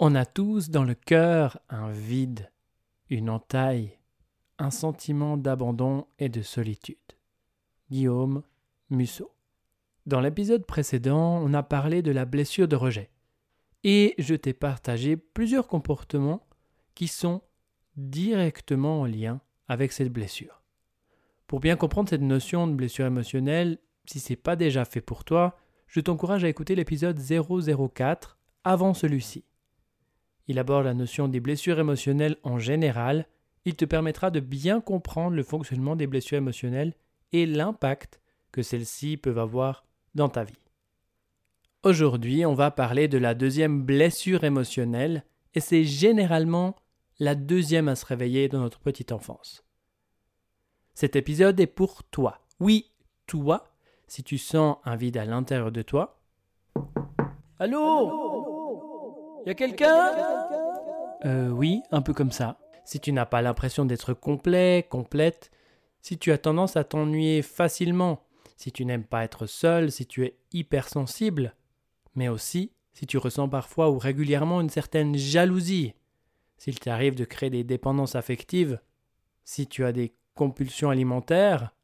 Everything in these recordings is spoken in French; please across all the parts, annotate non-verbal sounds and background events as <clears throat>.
On a tous dans le cœur un vide, une entaille, un sentiment d'abandon et de solitude. Guillaume Musso. Dans l'épisode précédent, on a parlé de la blessure de rejet. Et je t'ai partagé plusieurs comportements qui sont directement en lien avec cette blessure. Pour bien comprendre cette notion de blessure émotionnelle, si ce n'est pas déjà fait pour toi, je t'encourage à écouter l'épisode 004 avant celui-ci. Il aborde la notion des blessures émotionnelles en général. Il te permettra de bien comprendre le fonctionnement des blessures émotionnelles et l'impact que celles-ci peuvent avoir dans ta vie. Aujourd'hui, on va parler de la deuxième blessure émotionnelle et c'est généralement la deuxième à se réveiller dans notre petite enfance. Cet épisode est pour toi. Oui, toi, si tu sens un vide à l'intérieur de toi. Allô? Y a quelqu'un? Euh oui, un peu comme ça. Si tu n'as pas l'impression d'être complet, complète, si tu as tendance à t'ennuyer facilement, si tu n'aimes pas être seul, si tu es hypersensible, mais aussi si tu ressens parfois ou régulièrement une certaine jalousie, s'il t'arrive de créer des dépendances affectives, si tu as des compulsions alimentaires,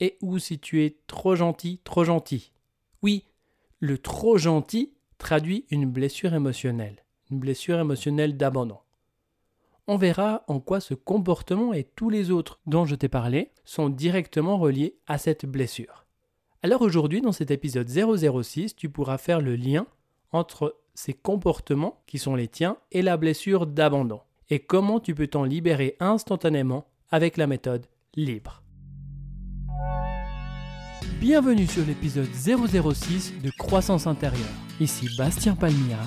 et ou si tu es trop gentil, trop gentil. Oui, le trop gentil traduit une blessure émotionnelle, une blessure émotionnelle d'abandon. On verra en quoi ce comportement et tous les autres dont je t'ai parlé sont directement reliés à cette blessure. Alors aujourd'hui, dans cet épisode 006, tu pourras faire le lien entre ces comportements qui sont les tiens et la blessure d'abandon, et comment tu peux t'en libérer instantanément avec la méthode libre. Bienvenue sur l'épisode 006 de Croissance intérieure. Ici Bastien Palmia,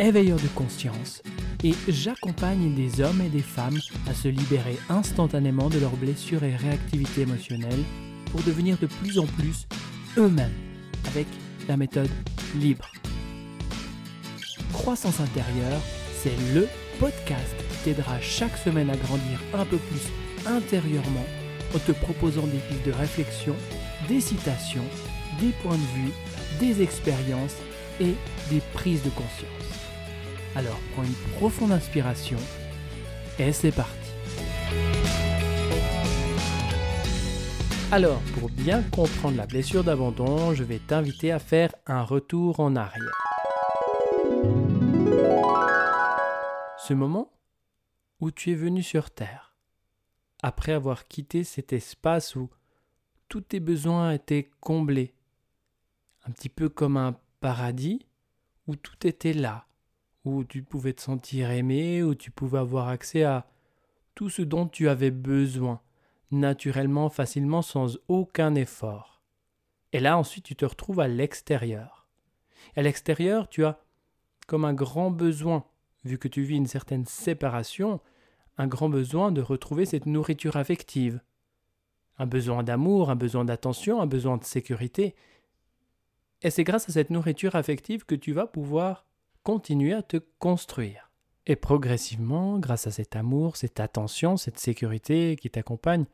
éveilleur de conscience, et j'accompagne des hommes et des femmes à se libérer instantanément de leurs blessures et réactivités émotionnelles pour devenir de plus en plus eux-mêmes avec la méthode libre. Croissance intérieure, c'est le podcast qui t'aidera chaque semaine à grandir un peu plus intérieurement en te proposant des pistes de réflexion, des citations, des points de vue, des expériences des prises de conscience. Alors prends une profonde inspiration et c'est parti. Alors, pour bien comprendre la blessure d'abandon, je vais t'inviter à faire un retour en arrière. Ce moment où tu es venu sur Terre, après avoir quitté cet espace où tous tes besoins étaient comblés, un petit peu comme un paradis où tout était là, où tu pouvais te sentir aimé, où tu pouvais avoir accès à tout ce dont tu avais besoin, naturellement, facilement, sans aucun effort. Et là, ensuite, tu te retrouves à l'extérieur. À l'extérieur, tu as comme un grand besoin, vu que tu vis une certaine séparation, un grand besoin de retrouver cette nourriture affective. Un besoin d'amour, un besoin d'attention, un besoin de sécurité. Et c'est grâce à cette nourriture affective que tu vas pouvoir continuer à te construire. Et progressivement, grâce à cet amour, cette attention, cette sécurité qui t'accompagne,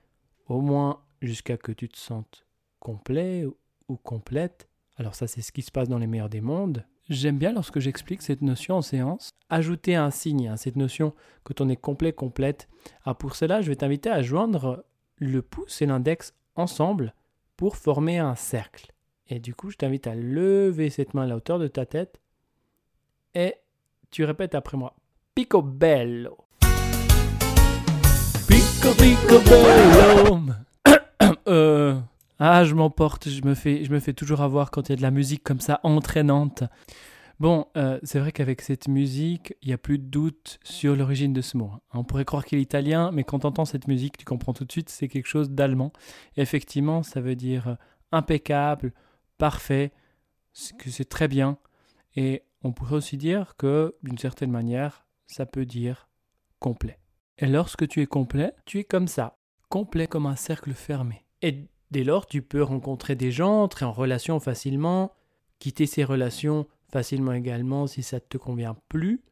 au moins jusqu'à que tu te sentes complet ou complète, alors ça c'est ce qui se passe dans les meilleurs des mondes, J'aime bien lorsque j'explique cette notion en séance, ajouter un signe à cette notion quand on est complet, complète. Ah, pour cela, je vais t'inviter à joindre le pouce et l'index ensemble pour former un cercle. Et du coup, je t'invite à lever cette main à la hauteur de ta tête et tu répètes après moi. Picobello. Pico, picobello. <coughs> euh... Ah, je m'emporte, je me fais, je me fais toujours avoir quand il y a de la musique comme ça entraînante. Bon, euh, c'est vrai qu'avec cette musique, il n'y a plus de doute sur l'origine de ce mot. Hein. On pourrait croire qu'il est italien, mais quand tu entends cette musique, tu comprends tout de suite, c'est quelque chose d'allemand. Effectivement, ça veut dire euh, impeccable, parfait, que c'est très bien. Et on pourrait aussi dire que, d'une certaine manière, ça peut dire complet. Et lorsque tu es complet, tu es comme ça, complet comme un cercle fermé. Et Dès lors, tu peux rencontrer des gens, entrer en relation facilement, quitter ces relations facilement également si ça ne te convient plus,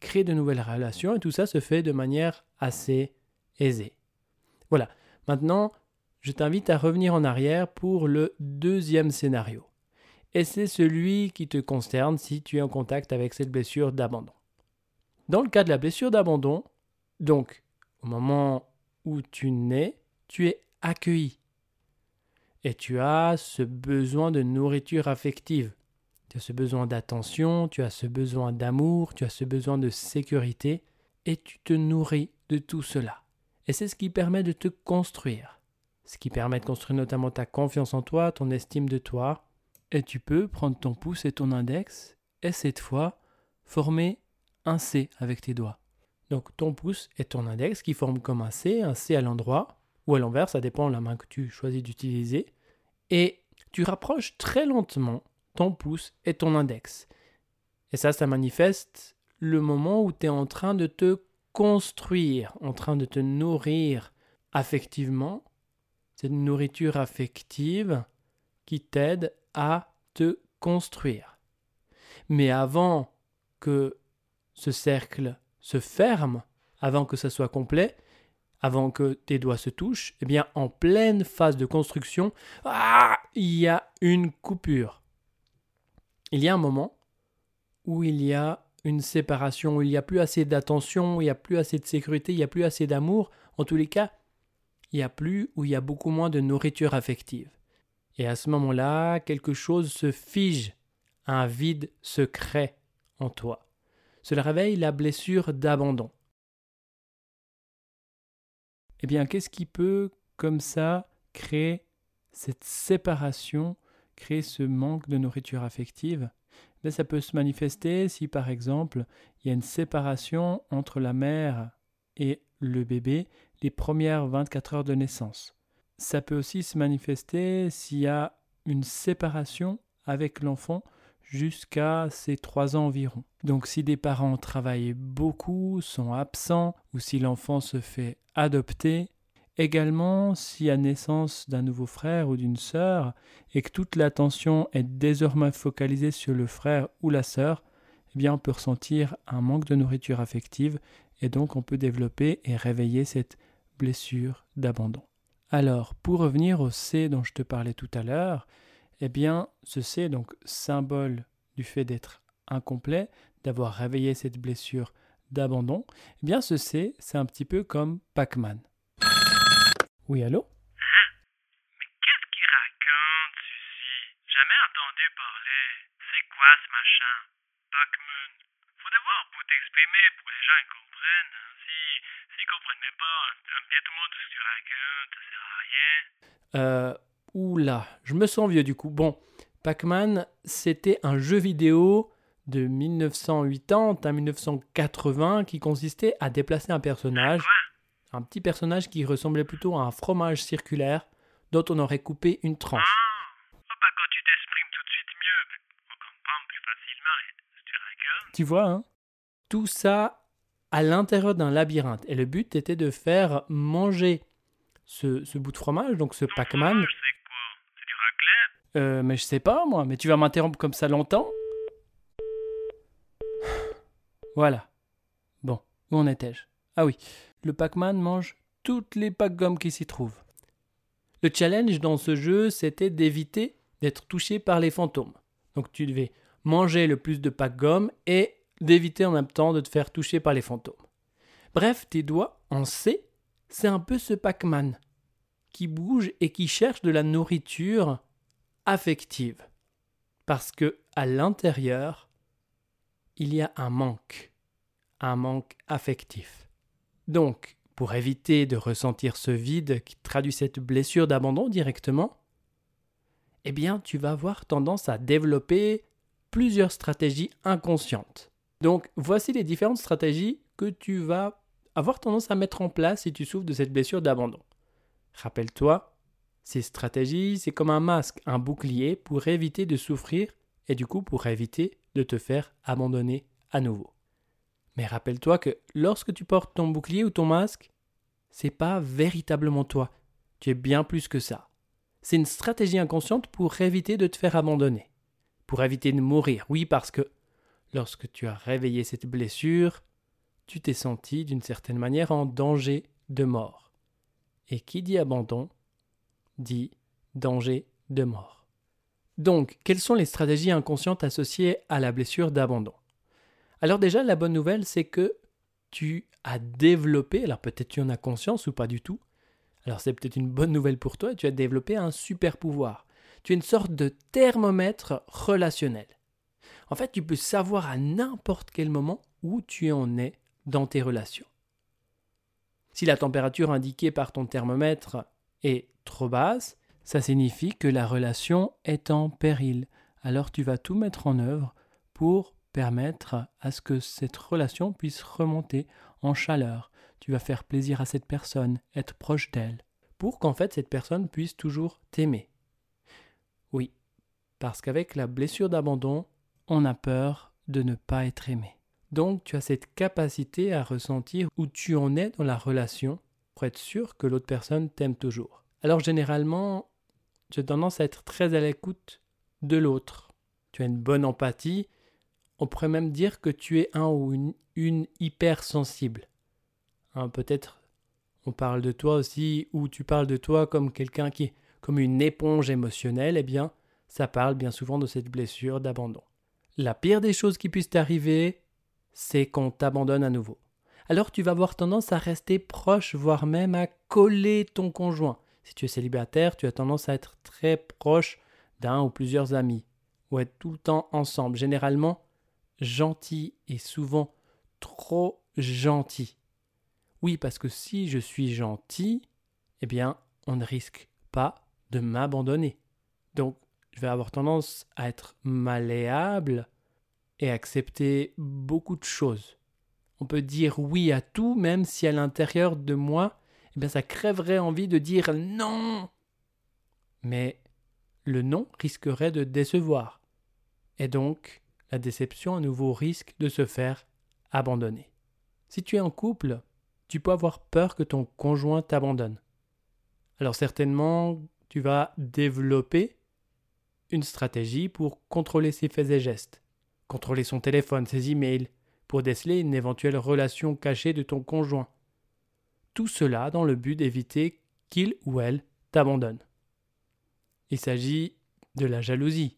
créer de nouvelles relations et tout ça se fait de manière assez aisée. Voilà. Maintenant, je t'invite à revenir en arrière pour le deuxième scénario. Et c'est celui qui te concerne si tu es en contact avec cette blessure d'abandon. Dans le cas de la blessure d'abandon, donc au moment où tu nais, tu es accueilli. Et tu as ce besoin de nourriture affective. Tu as ce besoin d'attention, tu as ce besoin d'amour, tu as ce besoin de sécurité, et tu te nourris de tout cela. Et c'est ce qui permet de te construire. Ce qui permet de construire notamment ta confiance en toi, ton estime de toi. Et tu peux prendre ton pouce et ton index, et cette fois, former un C avec tes doigts. Donc ton pouce et ton index qui forment comme un C, un C à l'endroit ou à l'envers, ça dépend de la main que tu choisis d'utiliser. Et tu rapproches très lentement ton pouce et ton index. Et ça, ça manifeste le moment où tu es en train de te construire, en train de te nourrir affectivement. C'est une nourriture affective qui t'aide à te construire. Mais avant que ce cercle se ferme, avant que ça soit complet, avant que tes doigts se touchent, eh bien, en pleine phase de construction, ah, il y a une coupure. Il y a un moment où il y a une séparation, où il n'y a plus assez d'attention, il n'y a plus assez de sécurité, il n'y a plus assez d'amour. En tous les cas, il n'y a plus ou il y a beaucoup moins de nourriture affective. Et à ce moment-là, quelque chose se fige, un vide se crée en toi. Cela réveille la blessure d'abandon. Eh bien, qu'est-ce qui peut, comme ça, créer cette séparation, créer ce manque de nourriture affective? Mais Ça peut se manifester si, par exemple, il y a une séparation entre la mère et le bébé les premières 24 heures de naissance. Ça peut aussi se manifester s'il y a une séparation avec l'enfant jusqu'à ses trois ans environ. Donc si des parents travaillent beaucoup, sont absents, ou si l'enfant se fait adopter, également si à naissance d'un nouveau frère ou d'une sœur, et que toute l'attention est désormais focalisée sur le frère ou la sœur, eh bien on peut ressentir un manque de nourriture affective, et donc on peut développer et réveiller cette blessure d'abandon. Alors, pour revenir au C dont je te parlais tout à l'heure, eh bien, ce C, donc symbole du fait d'être incomplet, d'avoir réveillé cette blessure d'abandon, eh bien, ce C, c'est un petit peu comme Pac-Man. Oui, allô? Hein Mais qu'est-ce qu'il raconte, ceci Jamais entendu parler. C'est quoi ce machin? Pac-Man. Faut devoir pour t'exprimer pour les gens Hein. Si, s'ils comprennent même pas un, un petit mot de ce que tu racontes, ça sert à rien. Euh, oula, je me sens vieux du coup. Bon, Pac-Man, c'était un jeu vidéo de 1980 à 1980 qui consistait à déplacer un personnage, un petit personnage qui ressemblait plutôt à un fromage circulaire dont on aurait coupé une tranche. Ah, oh, bah quand tu t'exprimes tout de suite mieux, ben, on comprend plus facilement les, ce que tu racontes. Tu vois, hein? Tout ça à l'intérieur d'un labyrinthe. Et le but était de faire manger ce, ce bout de fromage, donc ce Pac-Man. Euh, mais je sais pas, moi. Mais tu vas m'interrompre comme ça longtemps? <sighs> Voilà. Bon, où en étais-je? Ah oui, le Pac-Man mange toutes les pack-gommes qui s'y trouvent. Le challenge dans ce jeu, c'était d'éviter d'être touché par les fantômes. Donc tu devais manger le plus de pack-gommes et d'éviter en même temps de te faire toucher par les fantômes. Bref, tes doigts en C, c'est un peu ce Pac-Man qui bouge et qui cherche de la nourriture affective. Parce que à l'intérieur, il y a un manque, un manque affectif. Donc, pour éviter de ressentir ce vide qui traduit cette blessure d'abandon directement, eh bien, tu vas avoir tendance à développer plusieurs stratégies inconscientes. Donc, voici les différentes stratégies que tu vas avoir tendance à mettre en place si tu souffres de cette blessure d'abandon. Rappelle-toi, ces stratégies, c'est comme un masque, un bouclier pour éviter de souffrir et du coup pour éviter de te faire abandonner à nouveau. Mais rappelle-toi que lorsque tu portes ton bouclier ou ton masque, c'est pas véritablement toi. Tu es bien plus que ça. C'est une stratégie inconsciente pour éviter de te faire abandonner. Pour éviter de mourir. Oui, parce que lorsque tu as réveillé cette blessure, tu t'es senti d'une certaine manière en danger de mort. Et qui dit abandon dit danger de mort. Donc, quelles sont les stratégies inconscientes associées à la blessure d'abandon? Alors déjà, la bonne nouvelle, c'est que tu as développé, alors peut-être tu en as conscience ou pas du tout, alors c'est peut-être une bonne nouvelle pour toi, tu as développé un super pouvoir. Tu es une sorte de thermomètre relationnel. En fait, tu peux savoir à n'importe quel moment où tu en es dans tes relations. Si la température indiquée par ton thermomètre est trop basse, ça signifie que la relation est en péril. Alors tu vas tout mettre en œuvre pour permettre à ce que cette relation puisse remonter en chaleur. Tu vas faire plaisir à cette personne, être proche d'elle, pour qu'en fait cette personne puisse toujours t'aimer. Oui, parce qu'avec la blessure d'abandon, on a peur de ne pas être aimé. Donc tu as cette capacité à ressentir où tu en es dans la relation pour être sûr que l'autre personne t'aime toujours. Alors généralement, tu as tendance à être très à l'écoute de l'autre. Tu as une bonne empathie. On pourrait même dire que tu es un ou une, hypersensible. Hein, Peut-être on parle de toi aussi, ou tu parles de toi comme quelqu'un qui comme une éponge émotionnelle, eh bien, ça parle bien souvent de cette blessure d'abandon. La pire des choses qui puissent t'arriver, c'est qu'on t'abandonne à nouveau. Alors tu vas avoir tendance à rester proche, voire même à coller ton conjoint. Si tu es célibataire, tu as tendance à être très proche d'un ou plusieurs amis, ou être tout le temps ensemble, généralement gentil et souvent trop gentil. Oui, parce que si je suis gentil, eh bien, on ne risque pas de m'abandonner. Donc, je vais avoir tendance à être malléable et accepter beaucoup de choses. On peut dire oui à tout, même si à l'intérieur de moi, eh bien, ça crèverait envie de dire non. Mais le non risquerait de décevoir. Et donc, la déception à nouveau risque de se faire abandonner. Si tu es en couple, tu peux avoir peur que ton conjoint t'abandonne. Alors certainement, tu vas développer une stratégie pour contrôler ses faits et gestes, contrôler son téléphone, ses emails, pour déceler une éventuelle relation cachée de ton conjoint. Tout cela dans le but d'éviter qu'il ou elle t'abandonne. Il s'agit de la jalousie,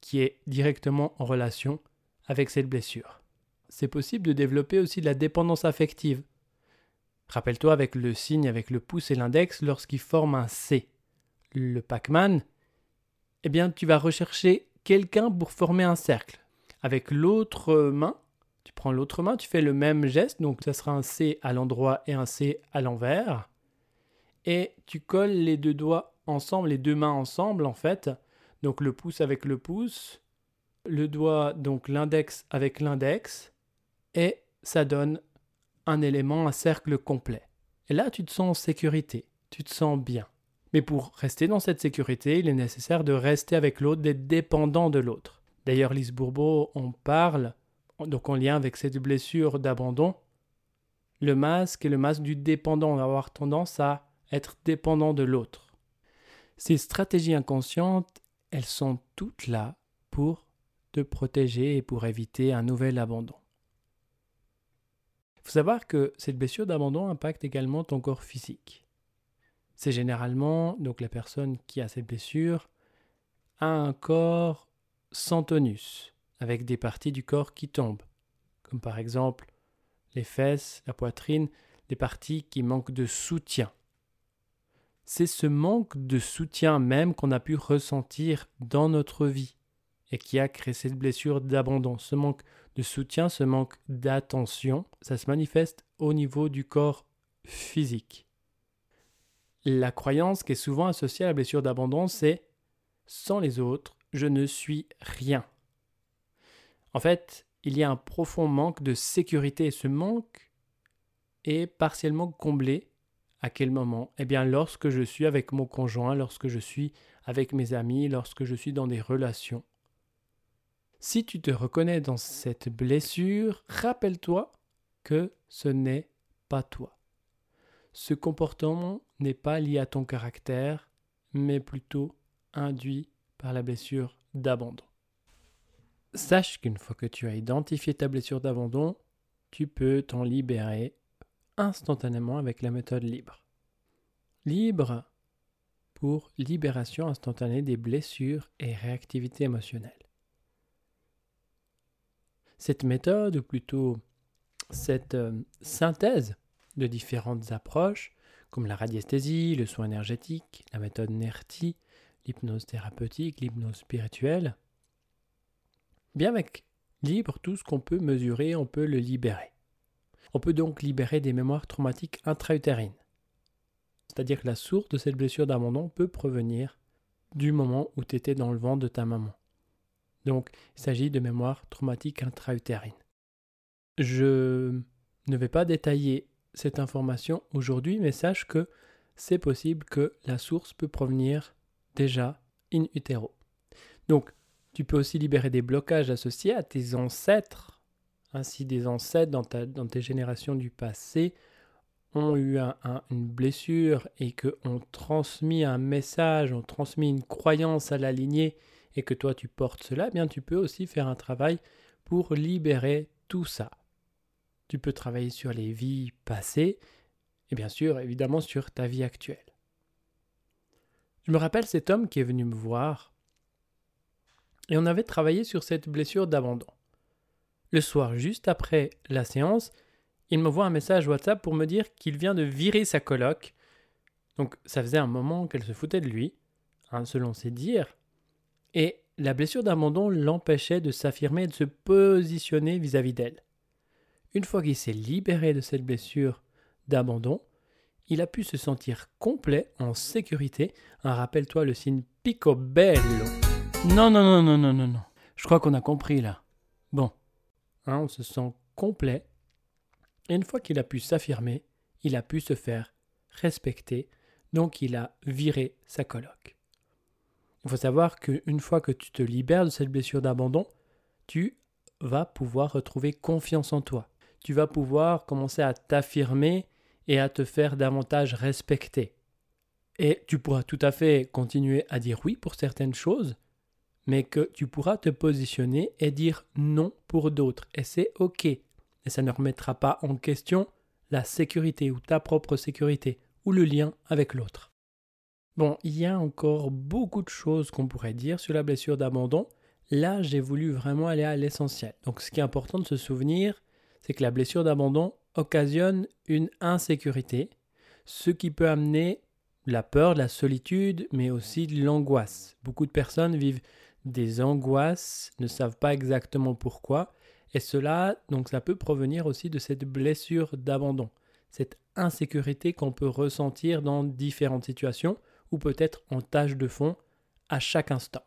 qui est directement en relation avec cette blessure. C'est possible de développer aussi de la dépendance affective. Rappelle-toi avec le signe avec le pouce et l'index lorsqu'ils forment un C. Le Pac-Man, eh bien tu vas rechercher quelqu'un pour former un cercle. Avec l'autre main, tu prends l'autre main, tu fais le même geste, donc ça sera un C à l'endroit et un C à l'envers. Et tu colles les deux doigts ensemble, les deux mains ensemble en fait. Donc le pouce avec le pouce, le doigt, donc l'index avec l'index, et ça donne un élément, un cercle complet. Et là, tu te sens en sécurité, tu te sens bien. Mais pour rester dans cette sécurité, il est nécessaire de rester avec l'autre, d'être dépendant de l'autre. D'ailleurs, Lise Bourbeau en parle, donc en lien avec cette blessure d'abandon. Le masque est le masque du dépendant. On va avoir tendance à être dépendant de l'autre. Ces stratégies inconscientes, elles sont toutes là pour te protéger et pour éviter un nouvel abandon. Il faut savoir que cette blessure d'abandon impacte également ton corps physique. C'est généralement, donc la personne qui a cette blessure a un corps sans tonus, avec des parties du corps qui tombent, comme par exemple les fesses, la poitrine, des parties qui manquent de soutien. C'est ce manque de soutien même qu'on a pu ressentir dans notre vie et qui a créé cette blessure d'abandon. Ce manque de soutien, ce manque d'attention, ça se manifeste au niveau du corps physique. La croyance qui est souvent associée à la blessure d'abandon, c'est sans les autres, je ne suis rien. En fait, il y a un profond manque de sécurité et ce manque est partiellement comblé à quel moment? Eh bien lorsque je suis avec mon conjoint, lorsque je suis avec mes amis, lorsque je suis dans des relations. Si tu te reconnais dans cette blessure, rappelle-toi que ce n'est pas toi. Ce comportement n'est pas lié à ton caractère, mais plutôt induit par la blessure d'abandon. Sache qu'une fois que tu as identifié ta blessure d'abandon, tu peux t'en libérer instantanément avec la méthode libre. Libre pour libération instantanée des blessures et réactivité émotionnelle. Cette méthode, ou plutôt cette euh, synthèse de différentes approches, comme la radiesthésie, le soin énergétique, la méthode NERTI, l'hypnose thérapeutique, l'hypnose spirituelle, bien avec libre, tout ce qu'on peut mesurer, on peut le libérer. On peut donc libérer des mémoires traumatiques intra-utérines. C'est-à-dire que la source de cette blessure d'abandon peut provenir du moment où tu étais dans le ventre de ta maman. Donc, il s'agit de mémoires traumatiques intra-utérines. Je ne vais pas détailler cette information aujourd'hui, mais sache que c'est possible que la source peut provenir déjà in utero. Donc, tu peux aussi libérer des blocages associés à tes ancêtres. Ainsi, des ancêtres dans, tes générations du passé ont eu une blessure et que ont transmis un message, ont transmis une croyance à la lignée et que toi tu portes cela, eh bien tu peux aussi faire un travail pour libérer tout ça. Tu peux travailler sur les vies passées et bien sûr évidemment sur ta vie actuelle. Je me rappelle cet homme qui est venu me voir et on avait travaillé sur cette blessure d'abandon. Le soir, juste après la séance, il me voit un message WhatsApp pour me dire qu'il vient de virer sa coloc. Donc ça faisait un moment qu'elle se foutait de lui, hein, selon ses dires. Et la blessure d'abandon l'empêchait de s'affirmer et de se positionner vis-à-vis d'elle. Une fois qu'il s'est libéré de cette blessure d'abandon, il a pu se sentir complet, en sécurité. Un rappelle-toi le signe picobello. Non, non, non, non, non, non, non. Je crois qu'on a compris là. Bon. Hein, on se sent complet. Et une fois qu'il a pu s'affirmer, il a pu se faire respecter. Donc il a viré sa coloc. Il faut savoir qu'une fois que tu te libères de cette blessure d'abandon, tu vas pouvoir retrouver confiance en toi. Tu vas pouvoir commencer à t'affirmer et à te faire davantage respecter. Et tu pourras tout à fait continuer à dire oui pour certaines choses, mais que tu pourras te positionner et dire non pour d'autres. Et c'est OK. Et ça ne remettra pas en question la sécurité ou ta propre sécurité ou le lien avec l'autre. Bon, il y a encore beaucoup de choses qu'on pourrait dire sur la blessure d'abandon. Là, j'ai voulu vraiment aller à l'essentiel. Donc ce qui est important de se souvenir, c'est que la blessure d'abandon occasionne une insécurité, ce qui peut amener la peur, la solitude, mais aussi de l'angoisse. Beaucoup de personnes vivent des angoisses, ne savent pas exactement pourquoi, et cela, donc ça peut provenir aussi de cette blessure d'abandon, cette insécurité qu'on peut ressentir dans différentes situations, ou peut-être en tâche de fond à chaque instant.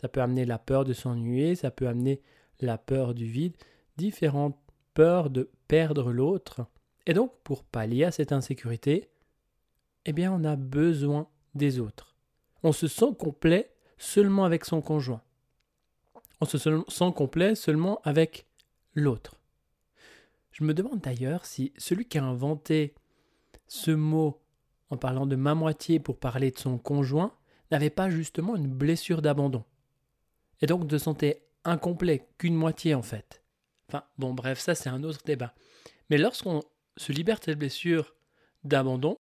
Ça peut amener la peur de s'ennuyer, ça peut amener la peur du vide, différentes peurs de perdre l'autre. Et donc, pour pallier à cette insécurité, eh bien, on a besoin des autres. On se sent complet seulement avec son conjoint. On se sent complet seulement avec l'autre. Je me demande d'ailleurs si celui qui a inventé ce mot en parlant de ma moitié pour parler de son conjoint n'avait pas justement une blessure d'abandon. Et donc de sentait incomplet, qu'une moitié en fait. Bon, bref, ça c'est un autre débat. Mais lorsqu'on se libère de cette blessure d'abandon,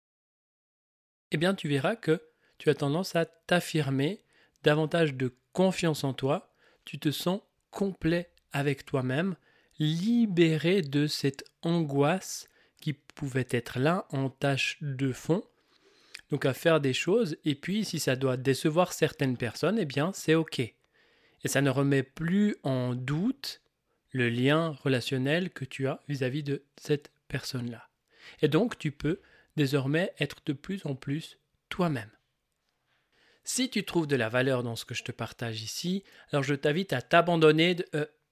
eh bien tu verras que tu as tendance à t'affirmer davantage de confiance en toi, tu te sens complet avec toi-même, libéré de cette angoisse qui pouvait être là en tâche de fond. Donc à faire des choses, et puis si ça doit décevoir certaines personnes, eh bien c'est ok. Et ça ne remet plus en doute le lien relationnel que tu as vis-à-vis -vis de cette personne-là. Et donc tu peux désormais être de plus en plus toi-même. Si tu trouves de la valeur dans ce que je te partage ici, alors je t'invite à t'abandonner de...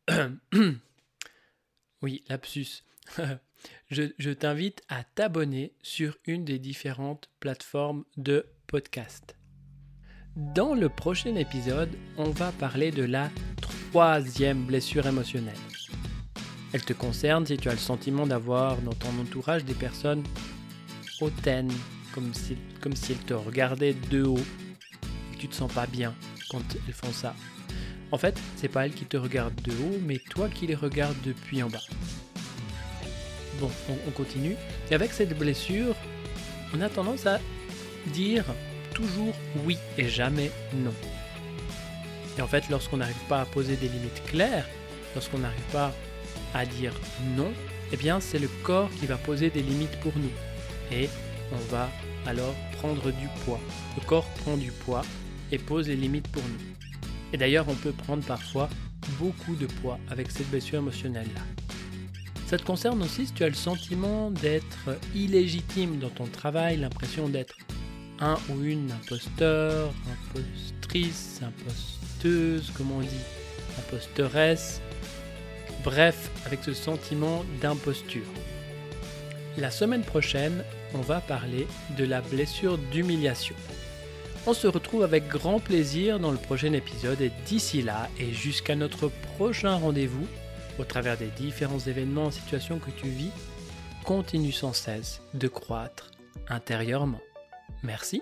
Euh, <clears throat> oui, lapsus. <laughs> je, je t'invite à t'abonner sur une des différentes plateformes de podcast. Dans le prochain épisode, on va parler de la troisième blessure émotionnelle. Elle te concerne si tu as le sentiment d'avoir dans ton entourage des personnes hautaines, comme si, elles te regardaient de haut tu te sens pas bien quand elles font ça. En fait, c'est pas elles qui te regardent de haut, mais toi qui les regardes depuis en bas. Bon, on, continue. Et avec cette blessure, on a tendance à dire toujours oui et jamais non. Et en fait, lorsqu'on n'arrive pas à poser des limites claires, lorsqu'on n'arrive pas à dire non, eh bien c'est le corps qui va poser des limites pour nous. Et on va alors prendre du poids. Le corps prend du poids et pose les limites pour nous. Et d'ailleurs, on peut prendre parfois beaucoup de poids avec cette blessure émotionnelle-là. Ça te concerne aussi si tu as le sentiment d'être illégitime dans ton travail, l'impression d'être un ou une imposteur, impostrice, imposteuse, comme on dit, imposteresse, bref, avec ce sentiment d'imposture. La semaine prochaine, on va parler de la blessure d'humiliation. On se retrouve avec grand plaisir dans le prochain épisode et d'ici là et jusqu'à notre prochain rendez-vous, au travers des différents événements et situations que tu vis, continue sans cesse de croître intérieurement. Merci